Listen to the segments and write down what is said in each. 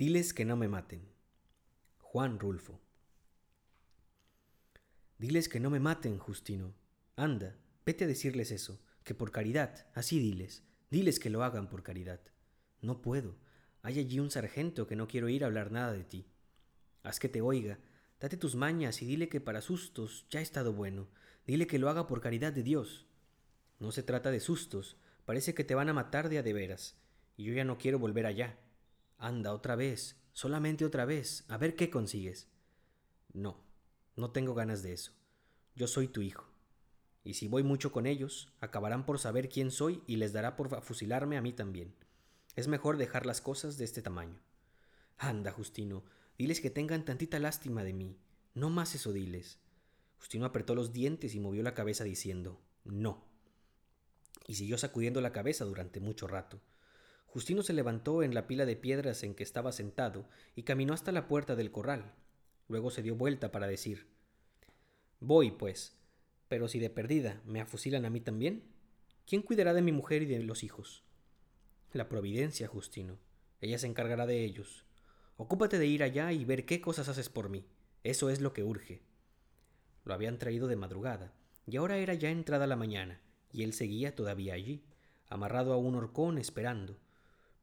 Diles que no me maten. Juan Rulfo. Diles que no me maten, Justino. Anda, vete a decirles eso, que por caridad, así diles, diles que lo hagan por caridad. No puedo. Hay allí un sargento que no quiero ir a hablar nada de ti. Haz que te oiga, date tus mañas y dile que para sustos ya ha estado bueno. Dile que lo haga por caridad de Dios. No se trata de sustos, parece que te van a matar de a de veras, y yo ya no quiero volver allá. Anda, otra vez, solamente otra vez, a ver qué consigues. No, no tengo ganas de eso. Yo soy tu hijo. Y si voy mucho con ellos, acabarán por saber quién soy y les dará por fusilarme a mí también. Es mejor dejar las cosas de este tamaño. Anda, Justino, diles que tengan tantita lástima de mí. No más eso diles. Justino apretó los dientes y movió la cabeza diciendo No. Y siguió sacudiendo la cabeza durante mucho rato. Justino se levantó en la pila de piedras en que estaba sentado y caminó hasta la puerta del corral. Luego se dio vuelta para decir Voy, pues, pero si de perdida me afusilan a mí también, ¿quién cuidará de mi mujer y de los hijos? La providencia, Justino. Ella se encargará de ellos. Ocúpate de ir allá y ver qué cosas haces por mí. Eso es lo que urge. Lo habían traído de madrugada, y ahora era ya entrada la mañana, y él seguía todavía allí, amarrado a un horcón esperando.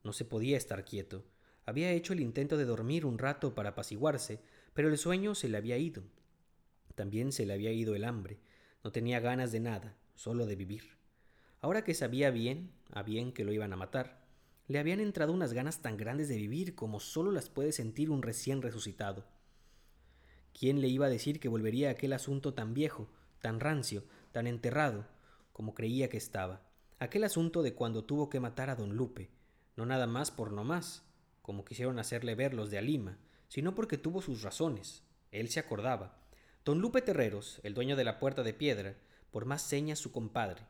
No se podía estar quieto. Había hecho el intento de dormir un rato para apaciguarse, pero el sueño se le había ido. También se le había ido el hambre. No tenía ganas de nada, solo de vivir. Ahora que sabía bien, a bien que lo iban a matar, le habían entrado unas ganas tan grandes de vivir como solo las puede sentir un recién resucitado. ¿Quién le iba a decir que volvería a aquel asunto tan viejo, tan rancio, tan enterrado, como creía que estaba? Aquel asunto de cuando tuvo que matar a don Lupe, no nada más por no más, como quisieron hacerle ver los de Alima, sino porque tuvo sus razones. Él se acordaba. Don Lupe Terreros, el dueño de la puerta de piedra, por más señas su compadre,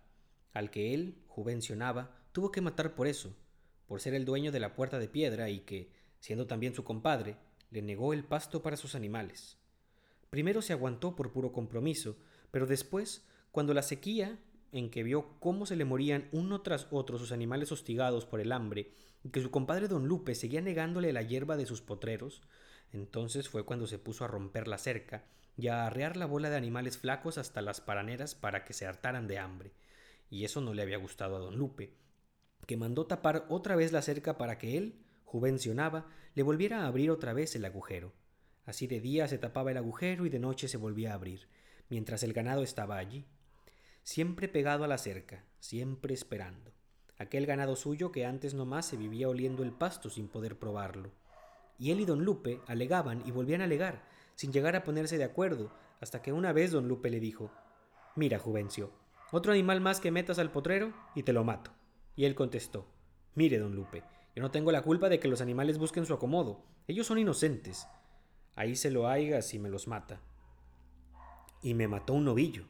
al que él juvencionaba, tuvo que matar por eso, por ser el dueño de la puerta de piedra y que, siendo también su compadre, le negó el pasto para sus animales. Primero se aguantó por puro compromiso, pero después, cuando la sequía, en que vio cómo se le morían uno tras otro sus animales hostigados por el hambre, y que su compadre don Lupe seguía negándole la hierba de sus potreros, entonces fue cuando se puso a romper la cerca y a arrear la bola de animales flacos hasta las paraneras para que se hartaran de hambre, y eso no le había gustado a don Lupe, que mandó tapar otra vez la cerca para que él, juvencionaba, le volviera a abrir otra vez el agujero. Así de día se tapaba el agujero y de noche se volvía a abrir, mientras el ganado estaba allí, siempre pegado a la cerca, siempre esperando. Aquel ganado suyo que antes nomás se vivía oliendo el pasto sin poder probarlo. Y él y don Lupe alegaban y volvían a alegar, sin llegar a ponerse de acuerdo, hasta que una vez don Lupe le dijo Mira, Juvencio, otro animal más que metas al potrero y te lo mato. Y él contestó, Mire, don Lupe, yo no tengo la culpa de que los animales busquen su acomodo. Ellos son inocentes. Ahí se lo haiga si me los mata. Y me mató un novillo.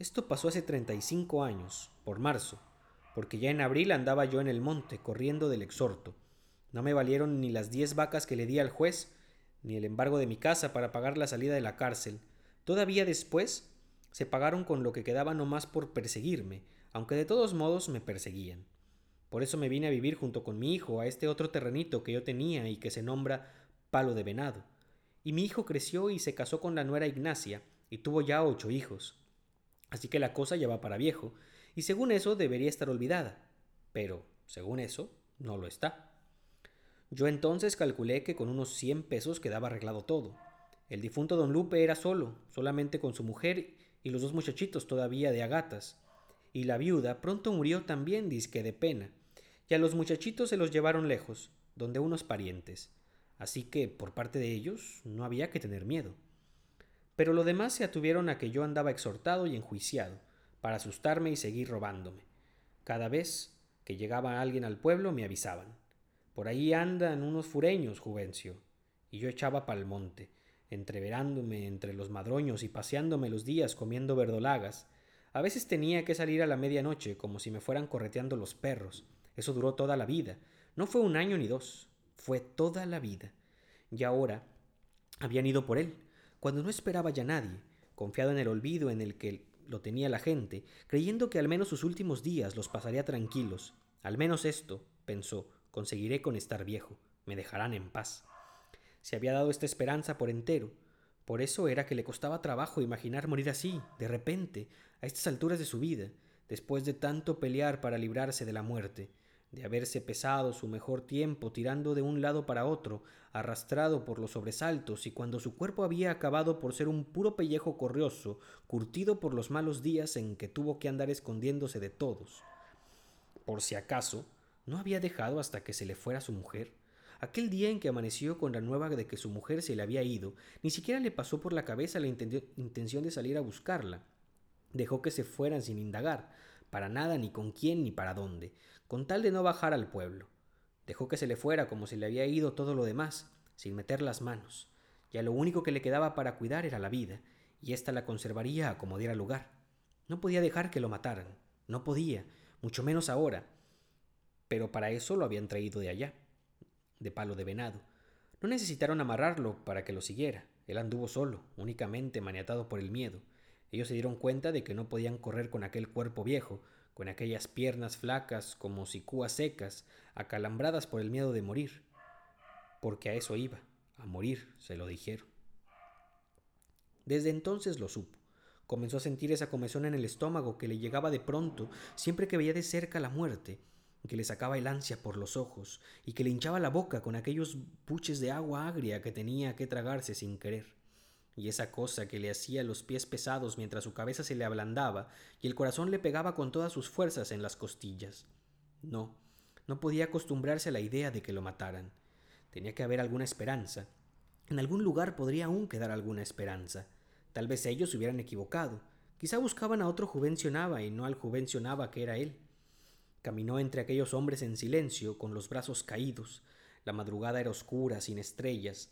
Esto pasó hace 35 años, por marzo, porque ya en abril andaba yo en el monte, corriendo del exhorto. No me valieron ni las diez vacas que le di al juez, ni el embargo de mi casa para pagar la salida de la cárcel. Todavía después se pagaron con lo que quedaba nomás por perseguirme, aunque de todos modos me perseguían. Por eso me vine a vivir junto con mi hijo a este otro terrenito que yo tenía y que se nombra Palo de Venado. Y mi hijo creció y se casó con la nuera Ignacia, y tuvo ya ocho hijos. Así que la cosa ya va para viejo, y según eso debería estar olvidada. Pero, según eso, no lo está. Yo entonces calculé que con unos cien pesos quedaba arreglado todo. El difunto don Lupe era solo, solamente con su mujer y los dos muchachitos todavía de agatas. Y la viuda pronto murió también disque de pena, y a los muchachitos se los llevaron lejos, donde unos parientes. Así que, por parte de ellos, no había que tener miedo. Pero lo demás se atuvieron a que yo andaba exhortado y enjuiciado, para asustarme y seguir robándome. Cada vez que llegaba alguien al pueblo me avisaban. Por ahí andan unos fureños, Juvencio. Y yo echaba pa'l monte, entreverándome entre los madroños y paseándome los días comiendo verdolagas. A veces tenía que salir a la medianoche como si me fueran correteando los perros. Eso duró toda la vida. No fue un año ni dos, fue toda la vida. Y ahora habían ido por él, cuando no esperaba ya nadie, confiado en el olvido en el que lo tenía la gente, creyendo que al menos sus últimos días los pasaría tranquilos. Al menos esto, pensó, conseguiré con estar viejo. me dejarán en paz. Se había dado esta esperanza por entero. Por eso era que le costaba trabajo imaginar morir así, de repente, a estas alturas de su vida, después de tanto pelear para librarse de la muerte, de haberse pesado su mejor tiempo tirando de un lado para otro, arrastrado por los sobresaltos, y cuando su cuerpo había acabado por ser un puro pellejo corrioso, curtido por los malos días en que tuvo que andar escondiéndose de todos. Por si acaso, ¿no había dejado hasta que se le fuera su mujer? Aquel día en que amaneció con la nueva de que su mujer se le había ido, ni siquiera le pasó por la cabeza la intención de salir a buscarla. Dejó que se fueran sin indagar, para nada, ni con quién, ni para dónde, con tal de no bajar al pueblo. Dejó que se le fuera como si le había ido todo lo demás, sin meter las manos. Ya lo único que le quedaba para cuidar era la vida, y ésta la conservaría a como diera lugar. No podía dejar que lo mataran, no podía, mucho menos ahora. Pero para eso lo habían traído de allá, de palo de venado. No necesitaron amarrarlo para que lo siguiera. Él anduvo solo, únicamente maniatado por el miedo. Ellos se dieron cuenta de que no podían correr con aquel cuerpo viejo, con aquellas piernas flacas como sicúas secas, acalambradas por el miedo de morir. Porque a eso iba, a morir, se lo dijeron. Desde entonces lo supo. Comenzó a sentir esa comezón en el estómago que le llegaba de pronto siempre que veía de cerca la muerte, que le sacaba el ansia por los ojos y que le hinchaba la boca con aquellos buches de agua agria que tenía que tragarse sin querer y esa cosa que le hacía los pies pesados mientras su cabeza se le ablandaba y el corazón le pegaba con todas sus fuerzas en las costillas. No, no podía acostumbrarse a la idea de que lo mataran. Tenía que haber alguna esperanza. En algún lugar podría aún quedar alguna esperanza. Tal vez ellos se hubieran equivocado. Quizá buscaban a otro Juvencio Nava y no al Juvencio Nava que era él. Caminó entre aquellos hombres en silencio, con los brazos caídos. La madrugada era oscura, sin estrellas.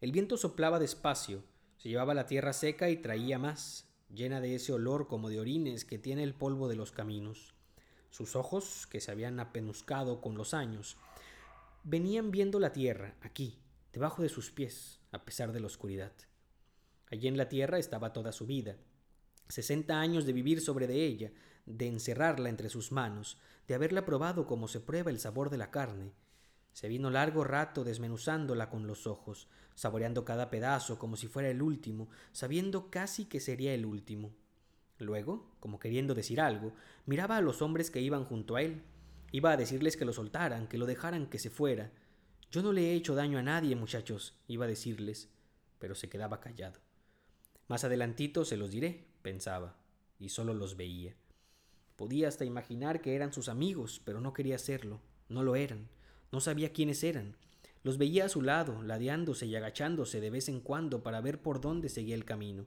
El viento soplaba despacio, se llevaba la tierra seca y traía más, llena de ese olor como de orines que tiene el polvo de los caminos. Sus ojos, que se habían apenuscado con los años, venían viendo la tierra, aquí, debajo de sus pies, a pesar de la oscuridad. Allí en la tierra estaba toda su vida, sesenta años de vivir sobre de ella, de encerrarla entre sus manos, de haberla probado como se prueba el sabor de la carne, se vino largo rato desmenuzándola con los ojos, saboreando cada pedazo como si fuera el último, sabiendo casi que sería el último. Luego, como queriendo decir algo, miraba a los hombres que iban junto a él. Iba a decirles que lo soltaran, que lo dejaran que se fuera. Yo no le he hecho daño a nadie, muchachos, iba a decirles, pero se quedaba callado. Más adelantito se los diré, pensaba, y solo los veía. Podía hasta imaginar que eran sus amigos, pero no quería hacerlo, no lo eran. No sabía quiénes eran. Los veía a su lado, ladeándose y agachándose de vez en cuando para ver por dónde seguía el camino.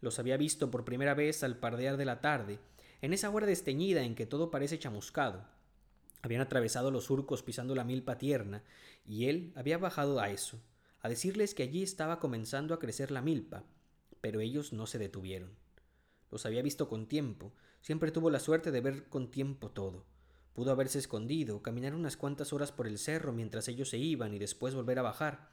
Los había visto por primera vez al pardear de la tarde, en esa hora desteñida en que todo parece chamuscado. Habían atravesado los surcos pisando la milpa tierna, y él había bajado a eso, a decirles que allí estaba comenzando a crecer la milpa, pero ellos no se detuvieron. Los había visto con tiempo, siempre tuvo la suerte de ver con tiempo todo. Pudo haberse escondido, caminar unas cuantas horas por el cerro mientras ellos se iban y después volver a bajar.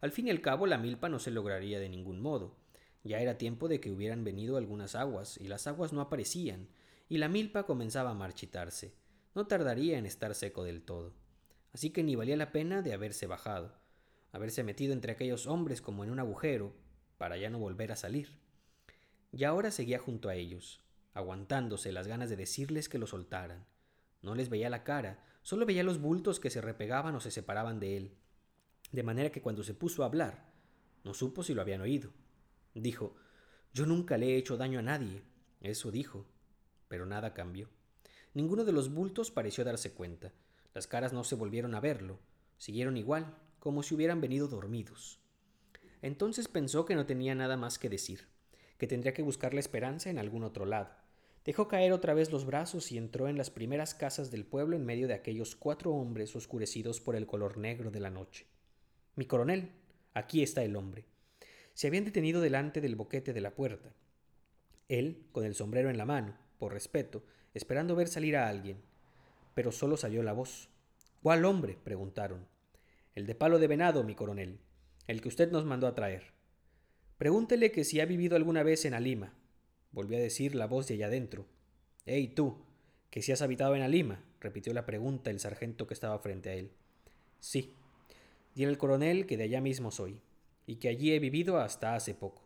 Al fin y al cabo la milpa no se lograría de ningún modo. Ya era tiempo de que hubieran venido algunas aguas, y las aguas no aparecían, y la milpa comenzaba a marchitarse. No tardaría en estar seco del todo. Así que ni valía la pena de haberse bajado, haberse metido entre aquellos hombres como en un agujero, para ya no volver a salir. Y ahora seguía junto a ellos, aguantándose las ganas de decirles que lo soltaran. No les veía la cara, solo veía los bultos que se repegaban o se separaban de él. De manera que cuando se puso a hablar, no supo si lo habían oído. Dijo, yo nunca le he hecho daño a nadie. Eso dijo. Pero nada cambió. Ninguno de los bultos pareció darse cuenta. Las caras no se volvieron a verlo. Siguieron igual, como si hubieran venido dormidos. Entonces pensó que no tenía nada más que decir, que tendría que buscar la esperanza en algún otro lado. Dejó caer otra vez los brazos y entró en las primeras casas del pueblo en medio de aquellos cuatro hombres oscurecidos por el color negro de la noche. Mi coronel, aquí está el hombre. Se habían detenido delante del boquete de la puerta. Él, con el sombrero en la mano, por respeto, esperando ver salir a alguien. Pero solo salió la voz. ¿Cuál hombre? preguntaron. El de palo de venado, mi coronel, el que usted nos mandó a traer. Pregúntele que si ha vivido alguna vez en Alima, volvió a decir la voz de allá adentro. ¡Ey, tú! ¿Que si has habitado en Alima? repitió la pregunta el sargento que estaba frente a él. Sí. Dile al coronel que de allá mismo soy, y que allí he vivido hasta hace poco.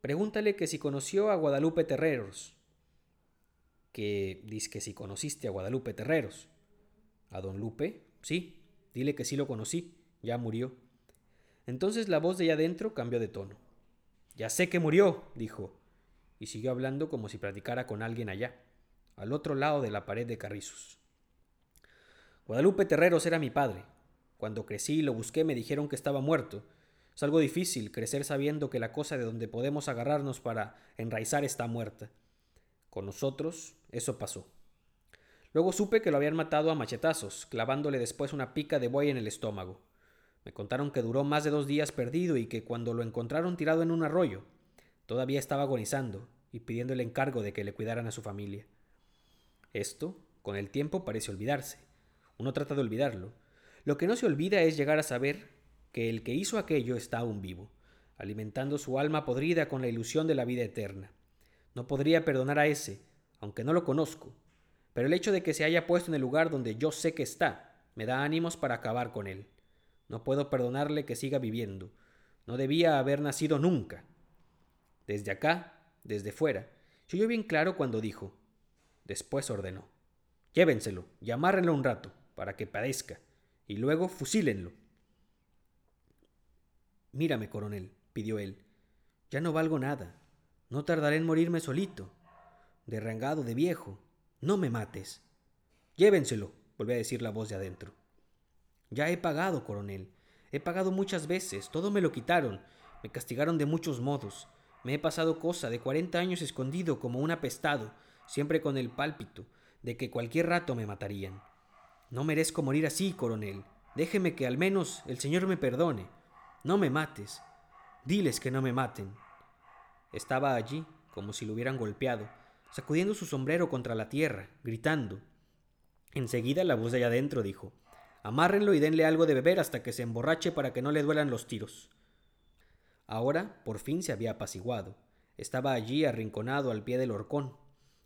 Pregúntale que si conoció a Guadalupe Terreros. Que dice que si conociste a Guadalupe Terreros. ¿A don Lupe? Sí, dile que sí lo conocí, ya murió. Entonces la voz de allá adentro cambió de tono. Ya sé que murió, dijo, y siguió hablando como si platicara con alguien allá, al otro lado de la pared de Carrizos. Guadalupe Terreros era mi padre. Cuando crecí y lo busqué me dijeron que estaba muerto. Es algo difícil crecer sabiendo que la cosa de donde podemos agarrarnos para enraizar está muerta. Con nosotros eso pasó. Luego supe que lo habían matado a machetazos, clavándole después una pica de buey en el estómago. Me contaron que duró más de dos días perdido y que cuando lo encontraron tirado en un arroyo, todavía estaba agonizando y pidiendo el encargo de que le cuidaran a su familia. Esto, con el tiempo, parece olvidarse. Uno trata de olvidarlo. Lo que no se olvida es llegar a saber que el que hizo aquello está aún vivo, alimentando su alma podrida con la ilusión de la vida eterna. No podría perdonar a ese, aunque no lo conozco, pero el hecho de que se haya puesto en el lugar donde yo sé que está, me da ánimos para acabar con él. No puedo perdonarle que siga viviendo. No debía haber nacido nunca. Desde acá, desde fuera, se oyó bien claro cuando dijo. Después ordenó. Llévenselo y un rato, para que padezca, y luego fusílenlo. Mírame, coronel, pidió él. Ya no valgo nada. No tardaré en morirme solito. Derrangado de viejo. No me mates. Llévenselo, volvió a decir la voz de adentro. Ya he pagado, coronel. He pagado muchas veces. Todo me lo quitaron. Me castigaron de muchos modos. Me he pasado cosa de cuarenta años escondido como un apestado, siempre con el pálpito de que cualquier rato me matarían. No merezco morir así, coronel. Déjeme que al menos el Señor me perdone. No me mates. Diles que no me maten. Estaba allí, como si lo hubieran golpeado, sacudiendo su sombrero contra la tierra, gritando. Enseguida la voz de allá adentro dijo Amárrenlo y denle algo de beber hasta que se emborrache para que no le duelan los tiros. Ahora, por fin se había apaciguado. Estaba allí arrinconado al pie del horcón.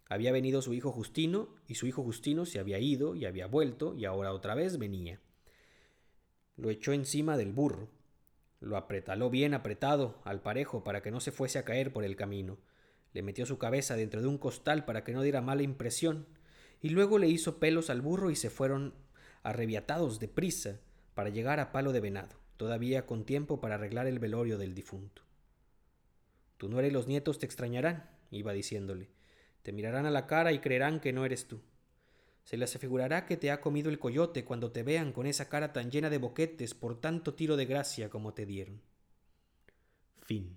Había venido su hijo Justino, y su hijo Justino se había ido y había vuelto, y ahora otra vez venía. Lo echó encima del burro. Lo apretaló bien apretado al parejo para que no se fuese a caer por el camino. Le metió su cabeza dentro de un costal para que no diera mala impresión, y luego le hizo pelos al burro y se fueron arrebiatados de prisa para llegar a Palo de Venado, todavía con tiempo para arreglar el velorio del difunto. Tu nuera y los nietos te extrañarán, iba diciéndole. Te mirarán a la cara y creerán que no eres tú. Se les afigurará que te ha comido el coyote cuando te vean con esa cara tan llena de boquetes por tanto tiro de gracia como te dieron. Fin.